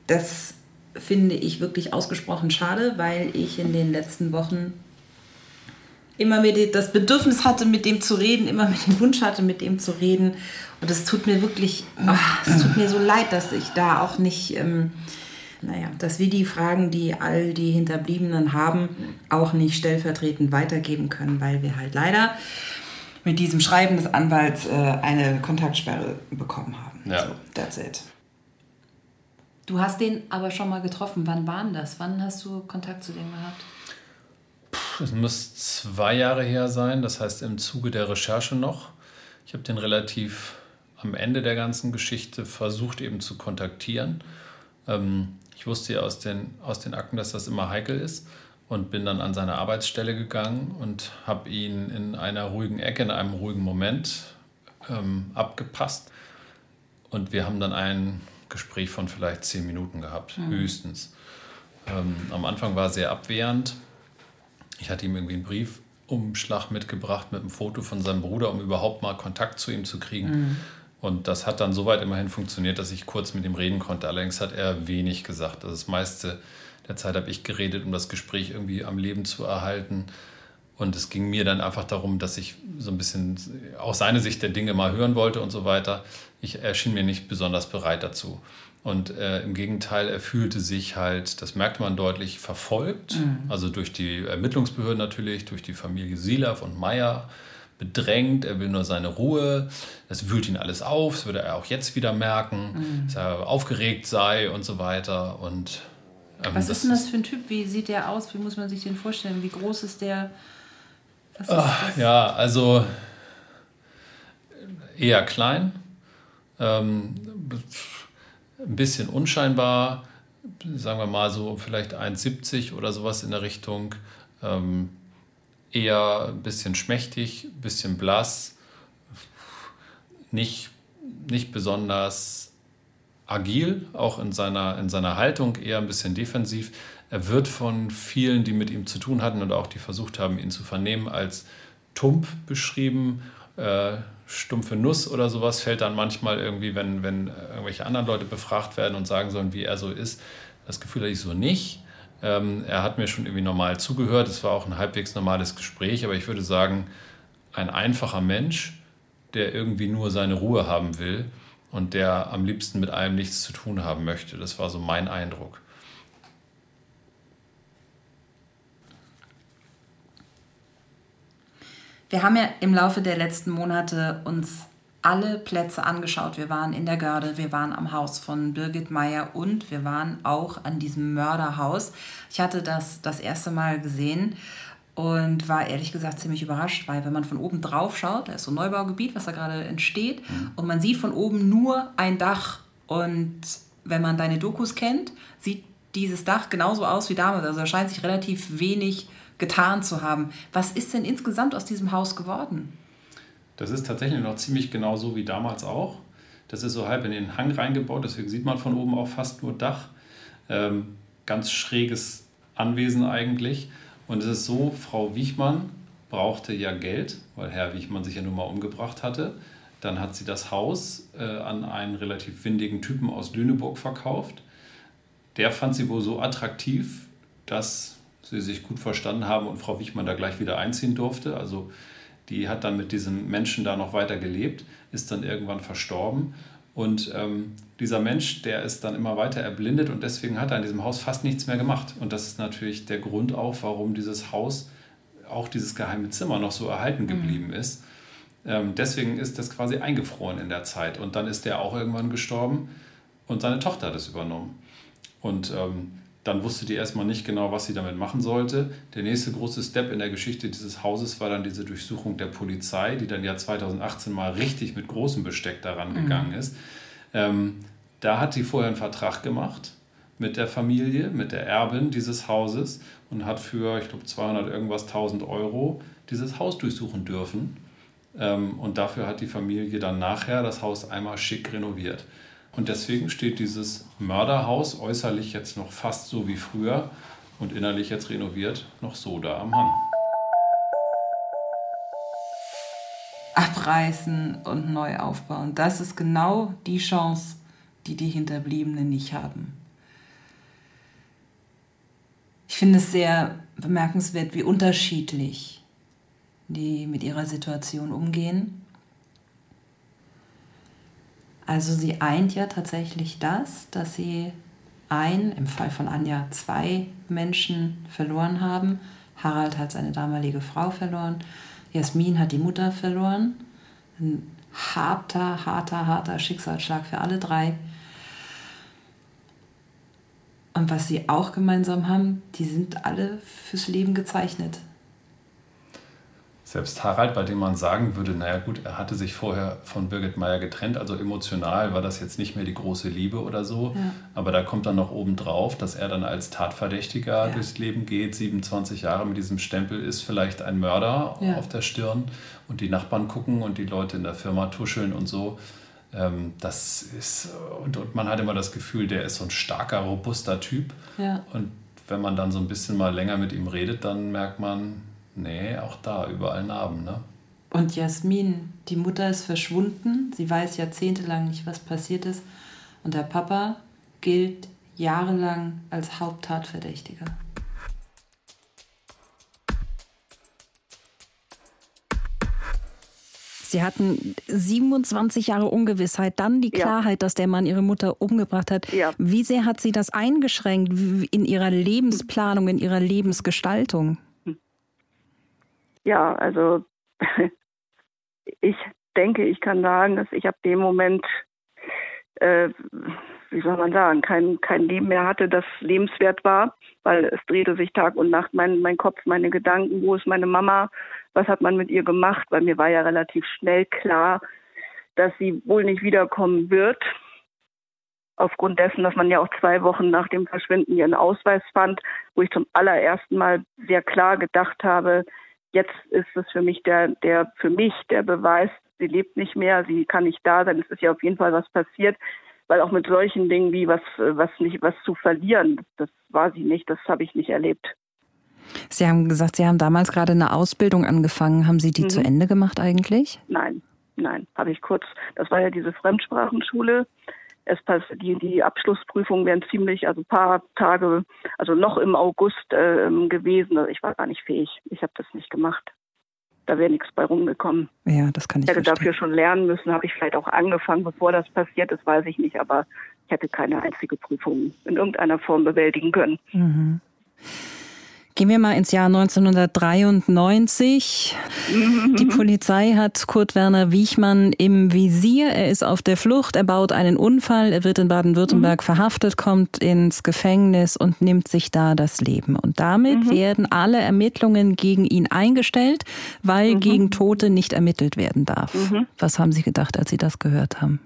Das finde ich wirklich ausgesprochen schade, weil ich in den letzten Wochen immer mehr das Bedürfnis hatte, mit dem zu reden, immer mehr den Wunsch hatte, mit dem zu reden. Und es tut mir wirklich, oh, es tut mir so leid, dass ich da auch nicht, ähm, naja, dass wir die Fragen, die all die Hinterbliebenen haben, auch nicht stellvertretend weitergeben können, weil wir halt leider mit diesem Schreiben des Anwalts äh, eine Kontaktsperre bekommen haben. Ja. So, that's it. Du hast den aber schon mal getroffen. Wann waren das? Wann hast du Kontakt zu dem gehabt? Es muss zwei Jahre her sein, das heißt im Zuge der Recherche noch. Ich habe den relativ am Ende der ganzen Geschichte versucht eben zu kontaktieren. Ähm, ich wusste ja aus den, aus den Akten, dass das immer heikel ist und bin dann an seine Arbeitsstelle gegangen und habe ihn in einer ruhigen Ecke, in einem ruhigen Moment ähm, abgepasst. Und wir haben dann ein Gespräch von vielleicht zehn Minuten gehabt, mhm. höchstens. Ähm, am Anfang war er sehr abwehrend ich hatte ihm irgendwie einen Briefumschlag mitgebracht mit einem Foto von seinem Bruder, um überhaupt mal Kontakt zu ihm zu kriegen. Mhm. Und das hat dann soweit immerhin funktioniert, dass ich kurz mit ihm reden konnte. Allerdings hat er wenig gesagt. Also das meiste der Zeit habe ich geredet, um das Gespräch irgendwie am Leben zu erhalten. Und es ging mir dann einfach darum, dass ich so ein bisschen auch seine Sicht der Dinge mal hören wollte und so weiter. Ich erschien mir nicht besonders bereit dazu. Und äh, im Gegenteil, er fühlte sich halt, das merkte man deutlich, verfolgt. Mhm. Also durch die Ermittlungsbehörden natürlich, durch die Familie Silaf und Meyer bedrängt. Er will nur seine Ruhe. Das wühlt ihn alles auf. Das würde er auch jetzt wieder merken, mhm. dass er aufgeregt sei und so weiter. Und, ähm, Was ist denn das für ein Typ? Wie sieht der aus? Wie muss man sich den vorstellen? Wie groß ist der? Ist Ach, ja, also eher klein. Ähm, ein bisschen unscheinbar, sagen wir mal so vielleicht 1,70 oder sowas in der Richtung. Ähm, eher ein bisschen schmächtig, ein bisschen blass, nicht, nicht besonders agil, auch in seiner, in seiner Haltung, eher ein bisschen defensiv. Er wird von vielen, die mit ihm zu tun hatten und auch die versucht haben, ihn zu vernehmen, als tump beschrieben. Äh, stumpfe Nuss oder sowas fällt dann manchmal irgendwie, wenn, wenn irgendwelche anderen Leute befragt werden und sagen sollen, wie er so ist. Das Gefühl hatte ich so nicht. Ähm, er hat mir schon irgendwie normal zugehört. Es war auch ein halbwegs normales Gespräch, aber ich würde sagen, ein einfacher Mensch, der irgendwie nur seine Ruhe haben will und der am liebsten mit allem nichts zu tun haben möchte. Das war so mein Eindruck. Wir haben ja im Laufe der letzten Monate uns alle Plätze angeschaut. Wir waren in der Görde, wir waren am Haus von Birgit Meyer und wir waren auch an diesem Mörderhaus. Ich hatte das das erste Mal gesehen und war ehrlich gesagt ziemlich überrascht, weil wenn man von oben drauf schaut, da ist so ein Neubaugebiet, was da gerade entsteht mhm. und man sieht von oben nur ein Dach und wenn man deine Dokus kennt, sieht dieses Dach genauso aus wie damals. Also da scheint sich relativ wenig getan zu haben. Was ist denn insgesamt aus diesem Haus geworden? Das ist tatsächlich noch ziemlich genau so wie damals auch. Das ist so halb in den Hang reingebaut, deswegen sieht man von oben auch fast nur Dach. Ähm, ganz schräges Anwesen eigentlich. Und es ist so, Frau Wiechmann brauchte ja Geld, weil Herr Wiechmann sich ja nun mal umgebracht hatte. Dann hat sie das Haus äh, an einen relativ windigen Typen aus Lüneburg verkauft. Der fand sie wohl so attraktiv, dass sie sich gut verstanden haben und Frau Wichmann da gleich wieder einziehen durfte. Also die hat dann mit diesem Menschen da noch weiter gelebt, ist dann irgendwann verstorben. Und ähm, dieser Mensch, der ist dann immer weiter erblindet und deswegen hat er in diesem Haus fast nichts mehr gemacht. Und das ist natürlich der Grund auch, warum dieses Haus, auch dieses geheime Zimmer noch so erhalten mhm. geblieben mhm. ist. Ähm, deswegen ist das quasi eingefroren in der Zeit. Und dann ist der auch irgendwann gestorben und seine Tochter hat es übernommen. Und ähm, dann wusste die erstmal nicht genau, was sie damit machen sollte. Der nächste große Step in der Geschichte dieses Hauses war dann diese Durchsuchung der Polizei, die dann ja 2018 mal richtig mit großem Besteck daran mhm. gegangen ist. Ähm, da hat sie vorher einen Vertrag gemacht mit der Familie, mit der Erbin dieses Hauses und hat für, ich glaube, 200 irgendwas 1000 Euro dieses Haus durchsuchen dürfen. Ähm, und dafür hat die Familie dann nachher das Haus einmal schick renoviert. Und deswegen steht dieses Mörderhaus äußerlich jetzt noch fast so wie früher und innerlich jetzt renoviert noch so da am Hang. Abreißen und neu aufbauen. Das ist genau die Chance, die die Hinterbliebenen nicht haben. Ich finde es sehr bemerkenswert, wie unterschiedlich die mit ihrer Situation umgehen. Also sie eint ja tatsächlich das, dass sie ein, im Fall von Anja zwei Menschen verloren haben. Harald hat seine damalige Frau verloren. Jasmin hat die Mutter verloren. Ein harter, harter, harter Schicksalsschlag für alle drei. Und was sie auch gemeinsam haben, die sind alle fürs Leben gezeichnet selbst Harald, bei dem man sagen würde, naja gut, er hatte sich vorher von Birgit Meyer getrennt, also emotional war das jetzt nicht mehr die große Liebe oder so, ja. aber da kommt dann noch oben drauf, dass er dann als Tatverdächtiger ja. durchs Leben geht, 27 Jahre mit diesem Stempel ist vielleicht ein Mörder ja. auf der Stirn und die Nachbarn gucken und die Leute in der Firma tuscheln und so. Ähm, das ist, und, und, man hat immer das Gefühl, der ist so ein starker, robuster Typ. Und wenn man dann so ein bisschen mal länger mit ihm redet, dann merkt man, Nee, auch da überall Narben, ne? Und Jasmin, die Mutter ist verschwunden. Sie weiß jahrzehntelang nicht, was passiert ist. Und der Papa gilt jahrelang als Haupttatverdächtiger. Sie hatten 27 Jahre Ungewissheit, dann die Klarheit, ja. dass der Mann Ihre Mutter umgebracht hat. Ja. Wie sehr hat Sie das eingeschränkt in Ihrer Lebensplanung, in Ihrer Lebensgestaltung? Ja, also ich denke, ich kann sagen, dass ich ab dem Moment, äh, wie soll man sagen, kein, kein Leben mehr hatte, das lebenswert war, weil es drehte sich Tag und Nacht mein, mein Kopf, meine Gedanken, wo ist meine Mama, was hat man mit ihr gemacht, weil mir war ja relativ schnell klar, dass sie wohl nicht wiederkommen wird. Aufgrund dessen, dass man ja auch zwei Wochen nach dem Verschwinden ihren Ausweis fand, wo ich zum allerersten Mal sehr klar gedacht habe, Jetzt ist es für mich der, der, für mich der Beweis, sie lebt nicht mehr, sie kann nicht da sein. Es ist ja auf jeden Fall was passiert, weil auch mit solchen Dingen wie was, was nicht, was zu verlieren, das war sie nicht, das habe ich nicht erlebt. Sie haben gesagt, Sie haben damals gerade eine Ausbildung angefangen. Haben Sie die mhm. zu Ende gemacht eigentlich? Nein, nein, habe ich kurz. Das war ja diese Fremdsprachenschule es die, die Abschlussprüfungen wären ziemlich, also ein paar Tage, also noch im August äh, gewesen. Also ich war gar nicht fähig. Ich habe das nicht gemacht. Da wäre nichts bei rumgekommen. Ja, das kann ich. Ich hätte verstehen. dafür schon lernen müssen, habe ich vielleicht auch angefangen, bevor das passiert ist, weiß ich nicht, aber ich hätte keine einzige Prüfung in irgendeiner Form bewältigen können. Mhm. Gehen wir mal ins Jahr 1993. Die Polizei hat Kurt Werner Wiechmann im Visier. Er ist auf der Flucht, er baut einen Unfall, er wird in Baden-Württemberg mhm. verhaftet, kommt ins Gefängnis und nimmt sich da das Leben. Und damit mhm. werden alle Ermittlungen gegen ihn eingestellt, weil mhm. gegen Tote nicht ermittelt werden darf. Mhm. Was haben Sie gedacht, als Sie das gehört haben?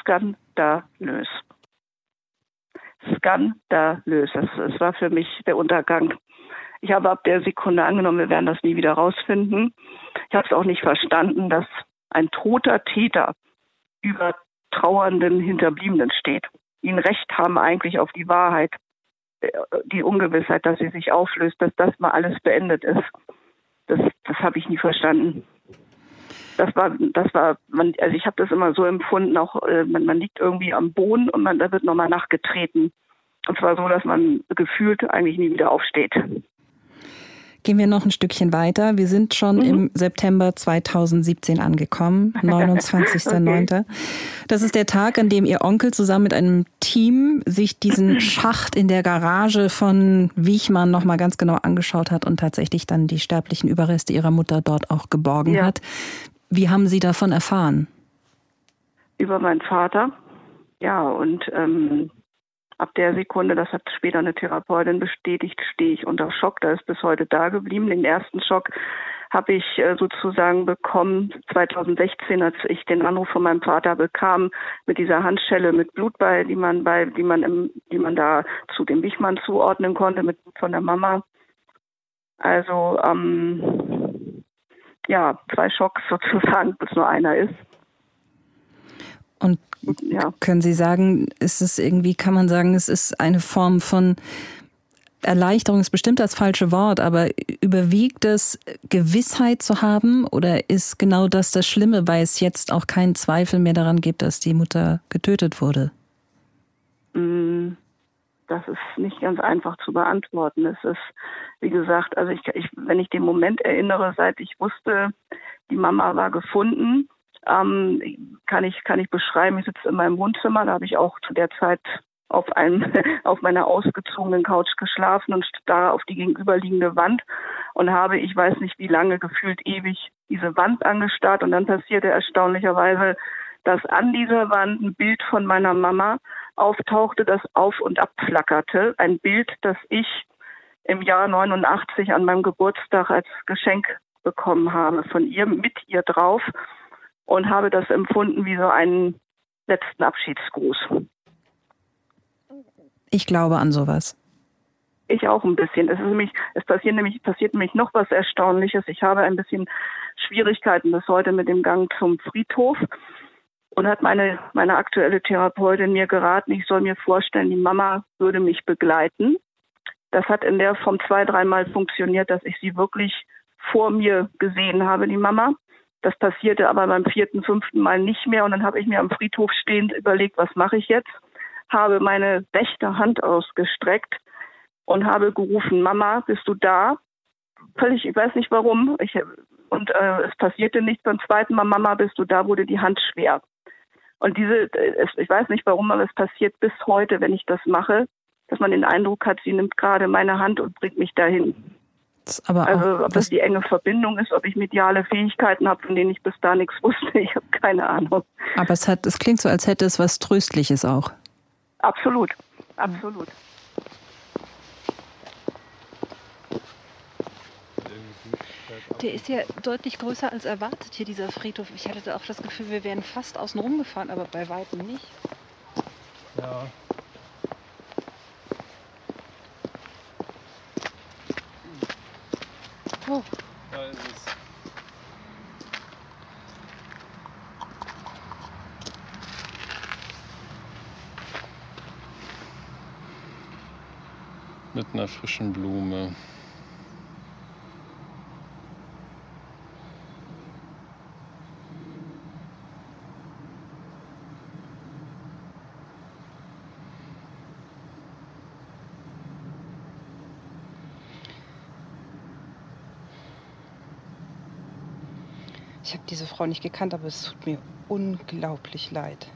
Skandalös. Skandalös. Es war für mich der Untergang ich habe ab der Sekunde angenommen, wir werden das nie wieder rausfinden. Ich habe es auch nicht verstanden, dass ein toter Täter über trauernden Hinterbliebenen steht. Ihnen Recht haben eigentlich auf die Wahrheit, äh, die Ungewissheit, dass sie sich auflöst, dass das mal alles beendet ist. Das, das habe ich nie verstanden. Das war, das war, man, also ich habe das immer so empfunden, auch äh, man, man liegt irgendwie am Boden und man, da wird nochmal nachgetreten. Und zwar so, dass man gefühlt eigentlich nie wieder aufsteht. Gehen wir noch ein Stückchen weiter. Wir sind schon mhm. im September 2017 angekommen, 29.09. okay. Das ist der Tag, an dem Ihr Onkel zusammen mit einem Team sich diesen Schacht in der Garage von Wiechmann nochmal ganz genau angeschaut hat und tatsächlich dann die sterblichen Überreste Ihrer Mutter dort auch geborgen ja. hat. Wie haben Sie davon erfahren? Über meinen Vater. Ja, und ähm, ab der Sekunde, das hat später eine Therapeutin bestätigt, stehe ich unter Schock. Da ist bis heute da geblieben. Den ersten Schock habe ich äh, sozusagen bekommen 2016, als ich den Anruf von meinem Vater bekam mit dieser Handschelle mit Blut bei, die man bei, die man im, die man da zu dem Wichmann zuordnen konnte mit von der Mama. Also ähm, ja, zwei Schocks sozusagen, bis nur einer ist. Und ja. können Sie sagen, ist es irgendwie, kann man sagen, es ist eine Form von Erleichterung ist bestimmt das falsche Wort, aber überwiegt es, Gewissheit zu haben oder ist genau das das Schlimme, weil es jetzt auch keinen Zweifel mehr daran gibt, dass die Mutter getötet wurde? Mm, das ist nicht ganz einfach zu beantworten. Es ist, wie gesagt, also ich, ich, wenn ich den Moment erinnere, seit ich wusste, die Mama war gefunden, ähm, kann ich kann ich beschreiben. Ich sitze in meinem Wohnzimmer, da habe ich auch zu der Zeit auf einem auf meiner ausgezogenen Couch geschlafen und da auf die gegenüberliegende Wand und habe, ich weiß nicht wie lange, gefühlt ewig diese Wand angestarrt und dann passierte erstaunlicherweise, dass an dieser Wand ein Bild von meiner Mama auftauchte, das auf und ab flackerte. Ein Bild, das ich im Jahr 89 an meinem Geburtstag als Geschenk bekommen habe von ihr mit ihr drauf und habe das empfunden wie so einen letzten Abschiedsgruß. Ich glaube an sowas. Ich auch ein bisschen. Es ist nämlich, es passiert nämlich, passiert nämlich noch was Erstaunliches. Ich habe ein bisschen Schwierigkeiten bis heute mit dem Gang zum Friedhof und hat meine, meine aktuelle Therapeutin mir geraten, ich soll mir vorstellen, die Mama würde mich begleiten. Das hat in der Form zwei, dreimal funktioniert, dass ich sie wirklich vor mir gesehen habe, die Mama. Das passierte aber beim vierten, fünften Mal nicht mehr. Und dann habe ich mir am Friedhof stehend überlegt, was mache ich jetzt? Habe meine rechte Hand ausgestreckt und habe gerufen, Mama, bist du da? Völlig, ich weiß nicht warum. Ich, und äh, es passierte nichts. Beim zweiten Mal, Mama, bist du da, wurde die Hand schwer. Und diese, es, ich weiß nicht warum, aber es passiert bis heute, wenn ich das mache, dass man den Eindruck hat, sie nimmt gerade meine Hand und bringt mich dahin. Aber also ob das die enge Verbindung ist, ob ich mediale Fähigkeiten habe, von denen ich bis da nichts wusste, ich habe keine Ahnung. Aber es hat, es klingt so, als hätte es was Tröstliches auch. Absolut, absolut. Der ist ja deutlich größer als erwartet hier, dieser Friedhof. Ich hatte auch das Gefühl, wir wären fast außen rum gefahren, aber bei weitem nicht. Ja, Oh. Da ist es. Mit einer frischen Blume. Diese Frau nicht gekannt, aber es tut mir unglaublich leid.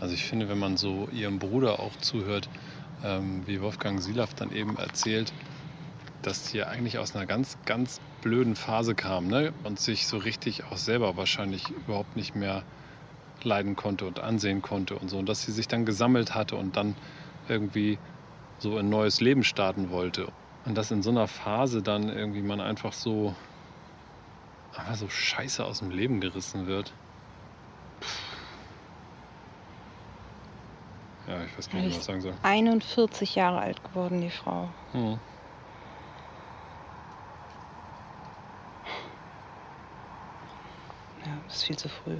Also ich finde, wenn man so ihrem Bruder auch zuhört, ähm, wie Wolfgang Silaf dann eben erzählt, dass die ja eigentlich aus einer ganz, ganz blöden Phase kam ne? und sich so richtig auch selber wahrscheinlich überhaupt nicht mehr leiden konnte und ansehen konnte und so. Und dass sie sich dann gesammelt hatte und dann irgendwie so ein neues Leben starten wollte. Und dass in so einer Phase dann irgendwie man einfach so, einfach so scheiße aus dem Leben gerissen wird. Ja, ich weiß gar nicht, was ich sagen soll. 41 Jahre alt geworden, die Frau. Hm. Ja, das ist viel zu früh.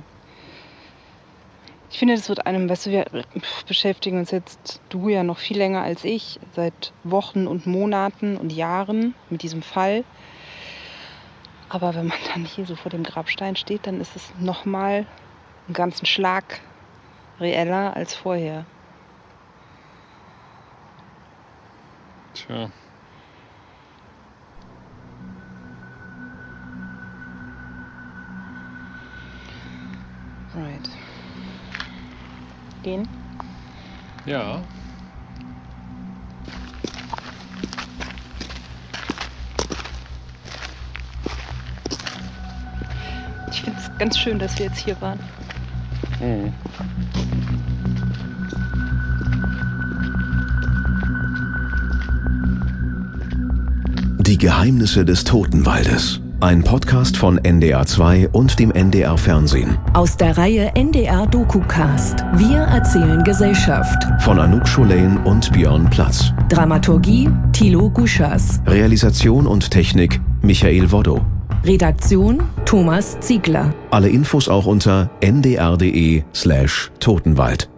Ich finde, das wird einem, weißt du, wir beschäftigen uns jetzt, du ja noch viel länger als ich, seit Wochen und Monaten und Jahren mit diesem Fall. Aber wenn man dann hier so vor dem Grabstein steht, dann ist es nochmal einen ganzen Schlag reeller als vorher. Tja. Gehen? Ja. Ich finde es ganz schön, dass wir jetzt hier waren. Mhm. Die Geheimnisse des Totenwaldes. Ein Podcast von NDR2 und dem NDR Fernsehen. Aus der Reihe NDR DokuCast. Wir erzählen Gesellschaft. Von Anouk Scholain und Björn Platz. Dramaturgie Thilo Guschas. Realisation und Technik Michael Woddo. Redaktion Thomas Ziegler. Alle Infos auch unter ndr.de slash Totenwald.